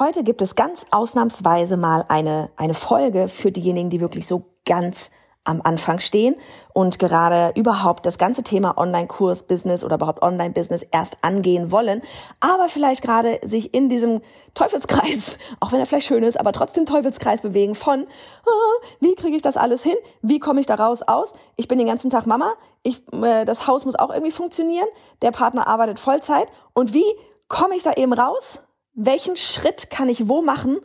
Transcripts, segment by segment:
Heute gibt es ganz ausnahmsweise mal eine, eine Folge für diejenigen, die wirklich so ganz am Anfang stehen und gerade überhaupt das ganze Thema Online-Kurs-Business oder überhaupt Online-Business erst angehen wollen, aber vielleicht gerade sich in diesem Teufelskreis, auch wenn er vielleicht schön ist, aber trotzdem Teufelskreis bewegen von, oh, wie kriege ich das alles hin? Wie komme ich da raus aus? Ich bin den ganzen Tag Mama, ich, äh, das Haus muss auch irgendwie funktionieren, der Partner arbeitet Vollzeit und wie komme ich da eben raus? Welchen Schritt kann ich wo machen,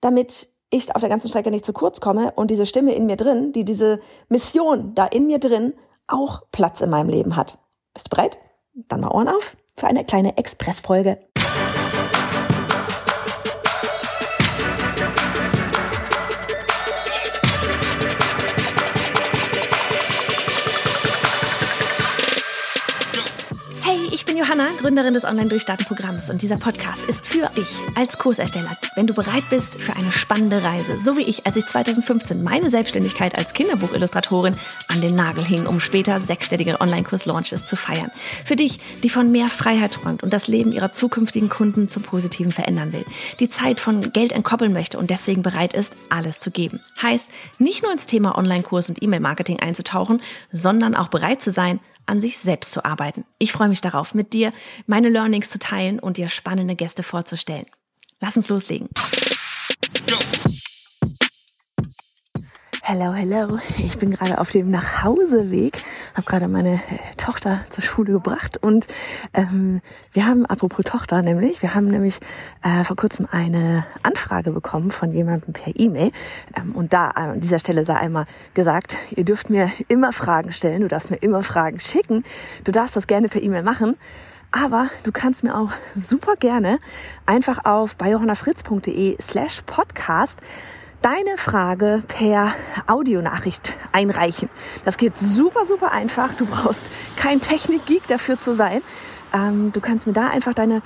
damit ich auf der ganzen Strecke nicht zu kurz komme und diese Stimme in mir drin, die diese Mission da in mir drin auch Platz in meinem Leben hat. Bist du bereit? Dann mal Ohren auf für eine kleine Expressfolge. Bin Johanna, Gründerin des Online-Durchstarten-Programms und dieser Podcast ist für dich als Kursersteller, wenn du bereit bist für eine spannende Reise, so wie ich, als ich 2015 meine Selbstständigkeit als Kinderbuchillustratorin an den Nagel hing, um später sechsstellige Online-Kurs-Launches zu feiern. Für dich, die von mehr Freiheit träumt und das Leben ihrer zukünftigen Kunden zum Positiven verändern will, die Zeit von Geld entkoppeln möchte und deswegen bereit ist, alles zu geben. Heißt, nicht nur ins Thema Online-Kurs und E-Mail-Marketing einzutauchen, sondern auch bereit zu sein, an sich selbst zu arbeiten. Ich freue mich darauf, mit dir meine Learnings zu teilen und dir spannende Gäste vorzustellen. Lass uns loslegen. Hello, hello. Ich bin gerade auf dem Nachhauseweg, habe gerade meine äh, Tochter zur Schule gebracht und ähm, wir haben, apropos Tochter nämlich, wir haben nämlich äh, vor kurzem eine Anfrage bekommen von jemandem per E-Mail ähm, und da an dieser Stelle sei einmal gesagt, ihr dürft mir immer Fragen stellen, du darfst mir immer Fragen schicken, du darfst das gerne per E-Mail machen. Aber du kannst mir auch super gerne einfach auf biohannafritz.de slash podcast deine Frage per Audionachricht einreichen. Das geht super, super einfach. Du brauchst kein Technikgeek dafür zu sein. Ähm, du kannst mir da einfach deine,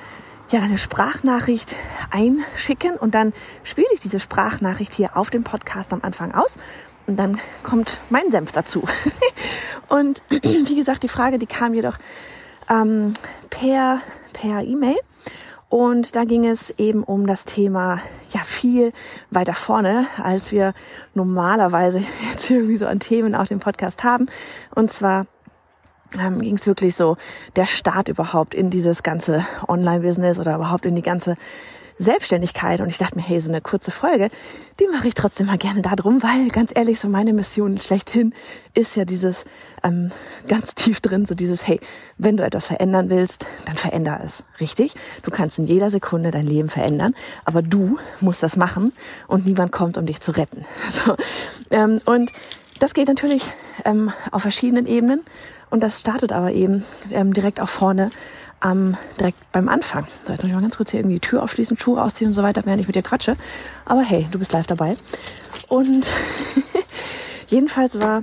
ja, deine Sprachnachricht einschicken und dann spiele ich diese Sprachnachricht hier auf dem Podcast am Anfang aus. Und dann kommt mein Senf dazu. und wie gesagt, die Frage, die kam jedoch ähm, per per E-Mail und da ging es eben um das Thema ja viel weiter vorne, als wir normalerweise jetzt irgendwie so an Themen auf dem Podcast haben. Und zwar ähm, ging es wirklich so der Start überhaupt in dieses ganze Online-Business oder überhaupt in die ganze Selbstständigkeit. Und ich dachte mir, hey, so eine kurze Folge, die mache ich trotzdem mal gerne darum, weil ganz ehrlich, so meine Mission schlechthin ist ja dieses ähm, ganz tief drin, so dieses, hey, wenn du etwas verändern willst, dann veränder es. Richtig? Du kannst in jeder Sekunde dein Leben verändern, aber du musst das machen und niemand kommt, um dich zu retten. So, ähm, und das geht natürlich ähm, auf verschiedenen Ebenen und das startet aber eben ähm, direkt auch vorne am, direkt beim Anfang. So, jetzt muss ich mal ganz kurz hier irgendwie die Tür aufschließen, Schuhe ausziehen und so weiter, während ich mit dir quatsche. Aber hey, du bist live dabei. Und jedenfalls war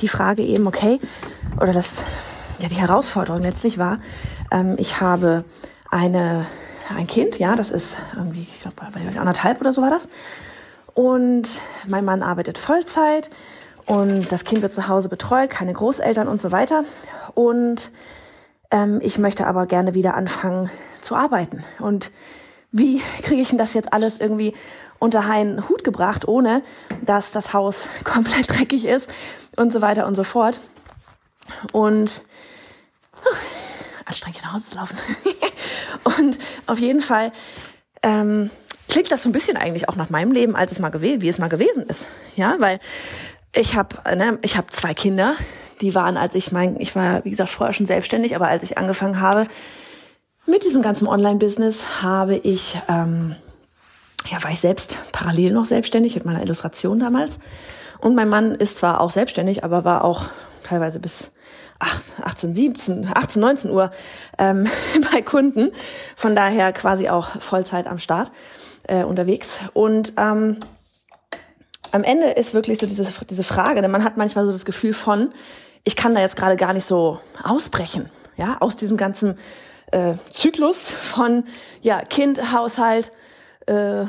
die Frage eben, okay, oder das, ja, die Herausforderung letztlich war, ähm, ich habe eine, ein Kind, ja, das ist irgendwie, ich glaube, bei anderthalb oder so war das. Und mein Mann arbeitet Vollzeit und das Kind wird zu Hause betreut, keine Großeltern und so weiter. Und ähm, ich möchte aber gerne wieder anfangen zu arbeiten. Und wie kriege ich denn das jetzt alles irgendwie unter einen Hut gebracht, ohne dass das Haus komplett dreckig ist und so weiter und so fort. Und uh, anstrengend nach Hause zu laufen. und auf jeden Fall ähm, klingt das so ein bisschen eigentlich auch nach meinem Leben, als es mal gewesen, wie es mal gewesen ist. Ja, weil ich habe ne, ich habe zwei Kinder, die waren, als ich mein, ich war, wie gesagt, vorher schon selbstständig, aber als ich angefangen habe mit diesem ganzen Online-Business, habe ich, ähm, ja, war ich selbst parallel noch selbstständig mit meiner Illustration damals. Und mein Mann ist zwar auch selbstständig, aber war auch teilweise bis 18, 17, 18, 19 Uhr ähm, bei Kunden. Von daher quasi auch Vollzeit am Start äh, unterwegs. Und ähm, am Ende ist wirklich so diese, diese Frage, denn man hat manchmal so das Gefühl von, ich kann da jetzt gerade gar nicht so ausbrechen, ja, aus diesem ganzen äh, Zyklus von ja Kind, Haushalt, äh,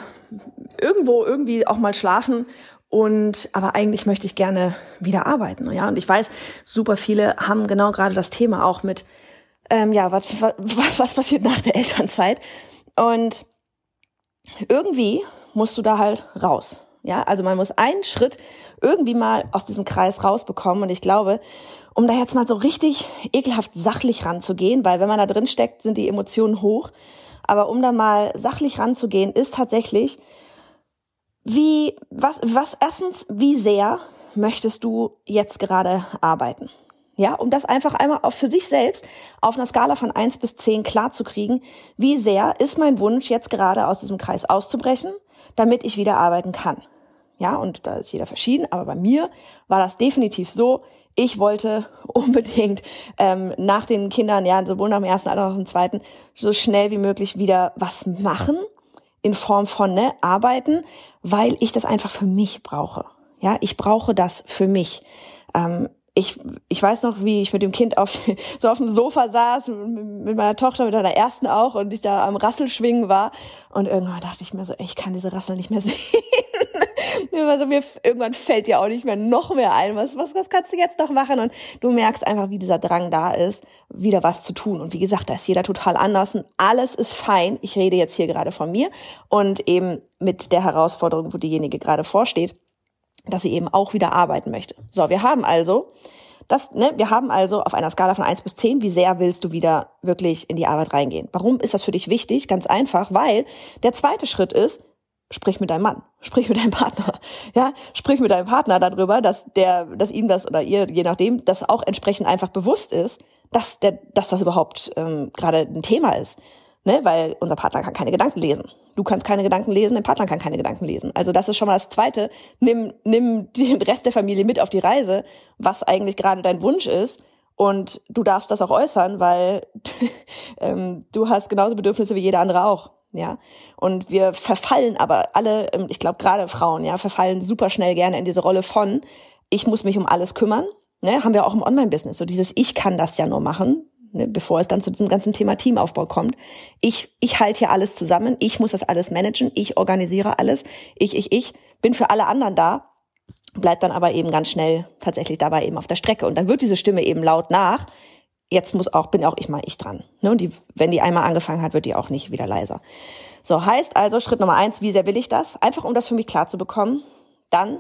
irgendwo irgendwie auch mal schlafen und aber eigentlich möchte ich gerne wieder arbeiten, ja. Und ich weiß, super viele haben genau gerade das Thema auch mit, ähm, ja, was, was, was passiert nach der Elternzeit und irgendwie musst du da halt raus. Ja, also man muss einen Schritt irgendwie mal aus diesem Kreis rausbekommen. Und ich glaube, um da jetzt mal so richtig ekelhaft sachlich ranzugehen, weil wenn man da drin steckt, sind die Emotionen hoch. Aber um da mal sachlich ranzugehen, ist tatsächlich, wie, was, was, erstens, wie sehr möchtest du jetzt gerade arbeiten? Ja, um das einfach einmal auf für sich selbst auf einer Skala von eins bis zehn klar zu kriegen, wie sehr ist mein Wunsch jetzt gerade aus diesem Kreis auszubrechen, damit ich wieder arbeiten kann. Ja, und da ist jeder verschieden, aber bei mir war das definitiv so. Ich wollte unbedingt ähm, nach den Kindern, ja, sowohl nach dem ersten als auch nach dem zweiten, so schnell wie möglich wieder was machen in Form von ne, arbeiten, weil ich das einfach für mich brauche. Ja, ich brauche das für mich. Ähm, ich, ich weiß noch, wie ich mit dem Kind auf, so auf dem Sofa saß, mit meiner Tochter, mit meiner ersten auch, und ich da am Rasselschwingen war. Und irgendwann dachte ich mir so, ey, ich kann diese Rassel nicht mehr sehen. also mir irgendwann fällt dir auch nicht mehr noch mehr ein. Was, was, was kannst du jetzt noch machen? Und du merkst einfach, wie dieser Drang da ist, wieder was zu tun. Und wie gesagt, da ist jeder total anders und alles ist fein. Ich rede jetzt hier gerade von mir und eben mit der Herausforderung, wo diejenige gerade vorsteht, dass sie eben auch wieder arbeiten möchte. So, wir haben also das, ne, wir haben also auf einer Skala von eins bis zehn, wie sehr willst du wieder wirklich in die Arbeit reingehen? Warum ist das für dich wichtig? Ganz einfach, weil der zweite Schritt ist, sprich mit deinem Mann, sprich mit deinem Partner, ja, sprich mit deinem Partner darüber, dass der, dass ihm das oder ihr, je nachdem, das auch entsprechend einfach bewusst ist, dass der, dass das überhaupt ähm, gerade ein Thema ist, ne, weil unser Partner kann keine Gedanken lesen, du kannst keine Gedanken lesen, dein Partner kann keine Gedanken lesen, also das ist schon mal das Zweite, nimm, nimm den Rest der Familie mit auf die Reise, was eigentlich gerade dein Wunsch ist und du darfst das auch äußern, weil ähm, du hast genauso Bedürfnisse wie jeder andere auch ja. Und wir verfallen aber alle, ähm, ich glaube gerade Frauen, ja, verfallen super schnell gerne in diese Rolle von, ich muss mich um alles kümmern. Ne, haben wir auch im Online-Business. So dieses Ich kann das ja nur machen, ne, bevor es dann zu diesem ganzen Thema Teamaufbau kommt. Ich, ich halte hier alles zusammen, ich muss das alles managen, ich organisiere alles, ich, ich, ich, bin für alle anderen da, bleibt dann aber eben ganz schnell tatsächlich dabei eben auf der Strecke. Und dann wird diese Stimme eben laut nach, jetzt muss auch, bin auch ich mal ich dran. Ne? Und die, wenn die einmal angefangen hat, wird die auch nicht wieder leiser. So, heißt also Schritt Nummer eins, wie sehr will ich das? Einfach um das für mich klar zu bekommen. Dann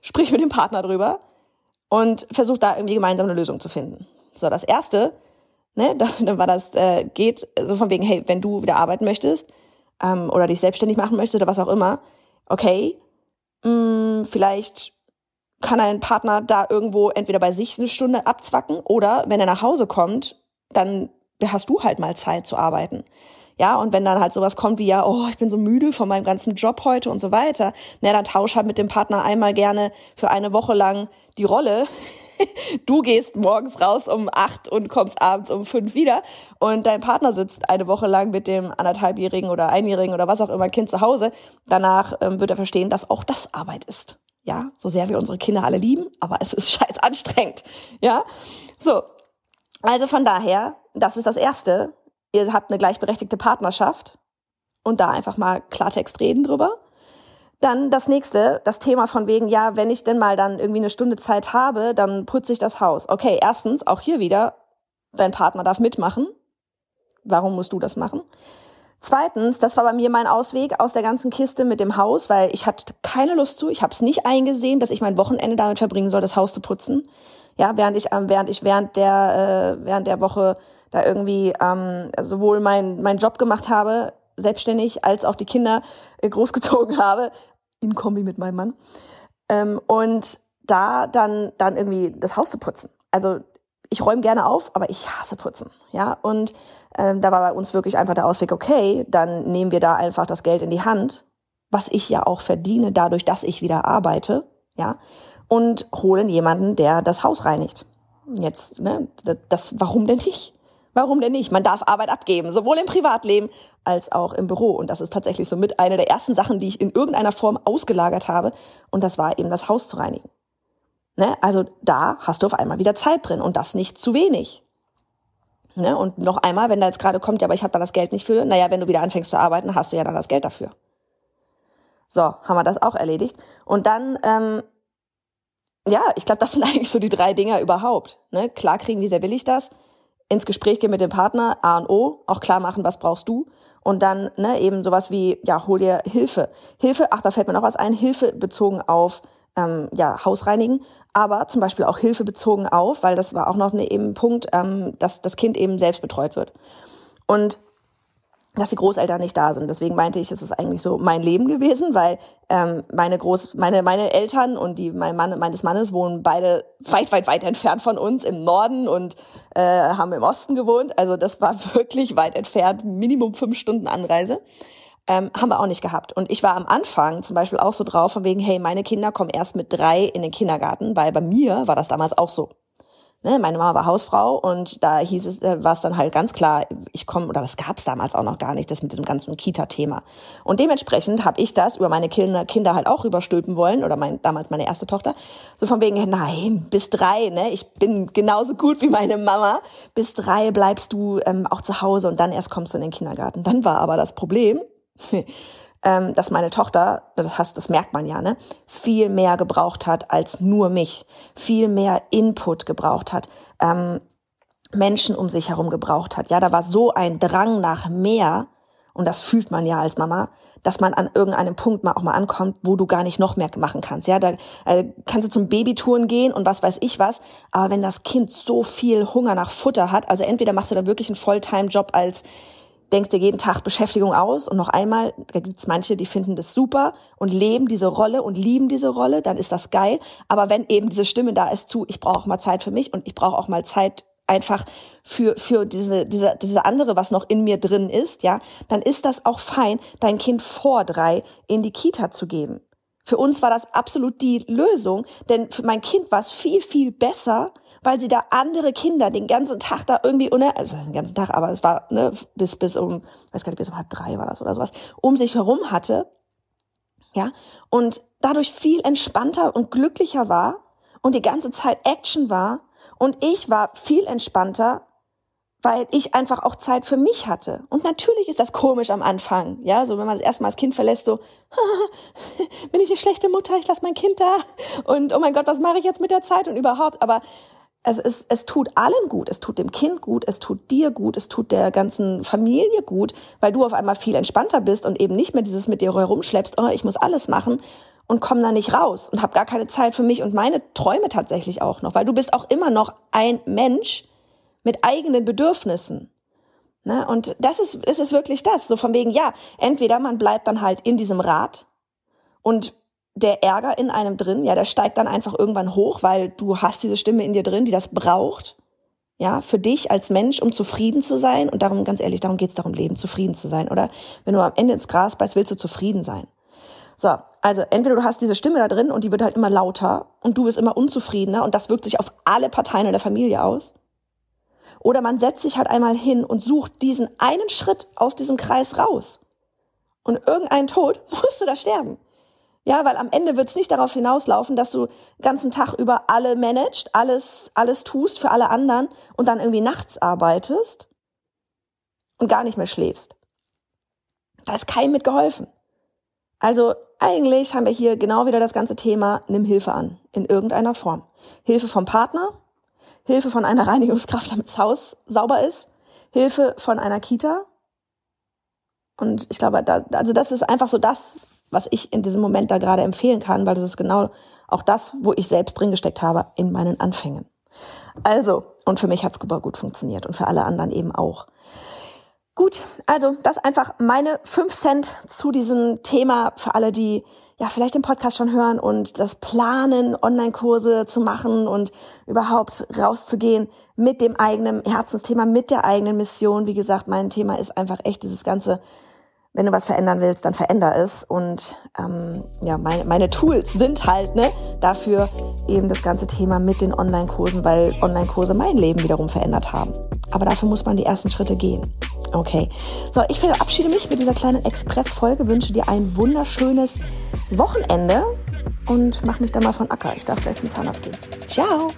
sprich mit dem Partner drüber und versuch da irgendwie gemeinsam eine Lösung zu finden. So, das erste, ne, dann war das, äh, geht so von wegen, hey, wenn du wieder arbeiten möchtest, ähm, oder dich selbstständig machen möchtest oder was auch immer, okay, mh, mm, vielleicht kann ein Partner da irgendwo entweder bei sich eine Stunde abzwacken oder wenn er nach Hause kommt, dann hast du halt mal Zeit zu arbeiten. Ja, und wenn dann halt sowas kommt wie, ja, oh, ich bin so müde von meinem ganzen Job heute und so weiter, na, dann tausch halt mit dem Partner einmal gerne für eine Woche lang die Rolle. Du gehst morgens raus um acht und kommst abends um fünf wieder und dein Partner sitzt eine Woche lang mit dem anderthalbjährigen oder einjährigen oder was auch immer Kind zu Hause. Danach ähm, wird er verstehen, dass auch das Arbeit ist. Ja, so sehr wir unsere Kinder alle lieben, aber es ist scheiß anstrengend. Ja, so. Also von daher, das ist das Erste. Ihr habt eine gleichberechtigte Partnerschaft und da einfach mal Klartext reden drüber. Dann das nächste, das Thema von wegen, ja, wenn ich denn mal dann irgendwie eine Stunde Zeit habe, dann putze ich das Haus. Okay, erstens, auch hier wieder, dein Partner darf mitmachen. Warum musst du das machen? Zweitens, das war bei mir mein Ausweg aus der ganzen Kiste mit dem Haus, weil ich hatte keine Lust zu. Ich habe es nicht eingesehen, dass ich mein Wochenende damit verbringen soll, das Haus zu putzen. Ja, während ich ähm, während ich während der äh, während der Woche da irgendwie ähm, sowohl mein mein Job gemacht habe, selbstständig, als auch die Kinder äh, großgezogen habe in Kombi mit meinem Mann ähm, und da dann dann irgendwie das Haus zu putzen. Also ich räume gerne auf, aber ich hasse putzen. Ja, und ähm, da war bei uns wirklich einfach der Ausweg, okay, dann nehmen wir da einfach das Geld in die Hand, was ich ja auch verdiene, dadurch, dass ich wieder arbeite, ja, und holen jemanden, der das Haus reinigt. Jetzt, ne, das, warum denn nicht? Warum denn nicht? Man darf Arbeit abgeben, sowohl im Privatleben als auch im Büro. Und das ist tatsächlich so mit einer der ersten Sachen, die ich in irgendeiner Form ausgelagert habe. Und das war eben das Haus zu reinigen. Ne? Also da hast du auf einmal wieder Zeit drin und das nicht zu wenig. Ne? Und noch einmal, wenn da jetzt gerade kommt, ja, aber ich habe da das Geld nicht für, naja, wenn du wieder anfängst zu arbeiten, hast du ja dann das Geld dafür. So, haben wir das auch erledigt. Und dann, ähm, ja, ich glaube, das sind eigentlich so die drei Dinger überhaupt. Ne? Klar kriegen, wie sehr will ich das? Ins Gespräch gehen mit dem Partner, A und O, auch klar machen, was brauchst du. Und dann ne, eben sowas wie, ja, hol dir Hilfe. Hilfe, ach, da fällt mir noch was ein, Hilfe bezogen auf ähm, ja, Hausreinigen, aber zum Beispiel auch Hilfe bezogen auf, weil das war auch noch ein eben Punkt, ähm, dass das Kind eben selbst betreut wird. Und dass die Großeltern nicht da sind. Deswegen meinte ich, es ist eigentlich so mein Leben gewesen, weil ähm, meine Groß, meine meine Eltern und die mein Mann meines Mannes wohnen beide weit weit weit entfernt von uns im Norden und äh, haben im Osten gewohnt. Also das war wirklich weit entfernt, Minimum fünf Stunden Anreise. Ähm, haben wir auch nicht gehabt. Und ich war am Anfang zum Beispiel auch so drauf, von wegen, hey, meine Kinder kommen erst mit drei in den Kindergarten, weil bei mir war das damals auch so. Ne, meine Mama war Hausfrau und da hieß es, äh, war es dann halt ganz klar, ich komme, oder das gab es damals auch noch gar nicht, das mit diesem ganzen Kita-Thema. Und dementsprechend habe ich das über meine Kinder, Kinder halt auch überstülpen wollen, oder mein, damals meine erste Tochter, so von wegen, nein, bis drei, ne, ich bin genauso gut wie meine Mama, bis drei bleibst du ähm, auch zu Hause und dann erst kommst du in den Kindergarten. Dann war aber das Problem, ähm, dass meine Tochter, das heißt, das merkt man ja, ne, viel mehr gebraucht hat als nur mich, viel mehr Input gebraucht hat, ähm, Menschen um sich herum gebraucht hat. Ja, da war so ein Drang nach mehr und das fühlt man ja als Mama, dass man an irgendeinem Punkt mal auch mal ankommt, wo du gar nicht noch mehr machen kannst. Ja, da äh, kannst du zum Babytouren gehen und was weiß ich was. Aber wenn das Kind so viel Hunger nach Futter hat, also entweder machst du da wirklich einen Volltime-Job als denkst dir jeden Tag Beschäftigung aus und noch einmal, da gibt's manche, die finden das super und leben diese Rolle und lieben diese Rolle, dann ist das geil. Aber wenn eben diese Stimme da ist zu, ich brauche auch mal Zeit für mich und ich brauche auch mal Zeit einfach für für diese diese diese andere was noch in mir drin ist, ja, dann ist das auch fein, dein Kind vor drei in die Kita zu geben. Für uns war das absolut die Lösung, denn für mein Kind war es viel viel besser, weil sie da andere Kinder den ganzen Tag da irgendwie, ohne, also den ganzen Tag, aber es war ne, bis bis um, weiß gar nicht, bis um halb drei war das oder sowas, um sich herum hatte, ja, und dadurch viel entspannter und glücklicher war und die ganze Zeit Action war und ich war viel entspannter, weil ich einfach auch Zeit für mich hatte. Und natürlich ist das komisch am Anfang, ja, so wenn man das erste Mal das Kind verlässt, so bin ich eine schlechte Mutter, ich lasse mein Kind da und oh mein Gott, was mache ich jetzt mit der Zeit und überhaupt, aber es, ist, es tut allen gut. Es tut dem Kind gut, es tut dir gut, es tut der ganzen Familie gut, weil du auf einmal viel entspannter bist und eben nicht mehr dieses mit dir herumschleppst, oh, ich muss alles machen und komm da nicht raus und habe gar keine Zeit für mich und meine Träume tatsächlich auch noch, weil du bist auch immer noch ein Mensch mit eigenen Bedürfnissen. Ne? Und das ist, das ist wirklich das, so von wegen, ja, entweder man bleibt dann halt in diesem Rad und der Ärger in einem drin, ja, der steigt dann einfach irgendwann hoch, weil du hast diese Stimme in dir drin, die das braucht, ja, für dich als Mensch, um zufrieden zu sein. Und darum, ganz ehrlich, darum geht's darum, Leben zufrieden zu sein. Oder wenn du am Ende ins Gras beißt, willst du zufrieden sein. So, also entweder du hast diese Stimme da drin und die wird halt immer lauter und du wirst immer unzufriedener und das wirkt sich auf alle Parteien in der Familie aus. Oder man setzt sich halt einmal hin und sucht diesen einen Schritt aus diesem Kreis raus. Und irgendein Tod musst du da sterben. Ja, weil am Ende wird es nicht darauf hinauslaufen, dass du den ganzen Tag über alle managst, alles, alles tust für alle anderen und dann irgendwie nachts arbeitest und gar nicht mehr schläfst. Da ist keinem mit geholfen. Also eigentlich haben wir hier genau wieder das ganze Thema, nimm Hilfe an, in irgendeiner Form. Hilfe vom Partner, Hilfe von einer Reinigungskraft, damit das Haus sauber ist, Hilfe von einer Kita. Und ich glaube, da, also das ist einfach so das, was ich in diesem Moment da gerade empfehlen kann, weil das ist genau auch das, wo ich selbst drin gesteckt habe in meinen Anfängen. Also, und für mich hat's super gut funktioniert und für alle anderen eben auch. Gut, also das einfach meine fünf Cent zu diesem Thema für alle, die ja vielleicht den Podcast schon hören und das Planen, Online-Kurse zu machen und überhaupt rauszugehen mit dem eigenen Herzensthema, mit der eigenen Mission. Wie gesagt, mein Thema ist einfach echt dieses ganze wenn du was verändern willst, dann veränder es. Und ähm, ja, meine, meine Tools sind halt ne, dafür eben das ganze Thema mit den Online-Kursen, weil Online-Kurse mein Leben wiederum verändert haben. Aber dafür muss man die ersten Schritte gehen. Okay. So, ich verabschiede mich mit dieser kleinen Express-Folge, wünsche dir ein wunderschönes Wochenende und mach mich dann mal von Acker. Ich darf gleich zum Zahnarzt gehen. Ciao!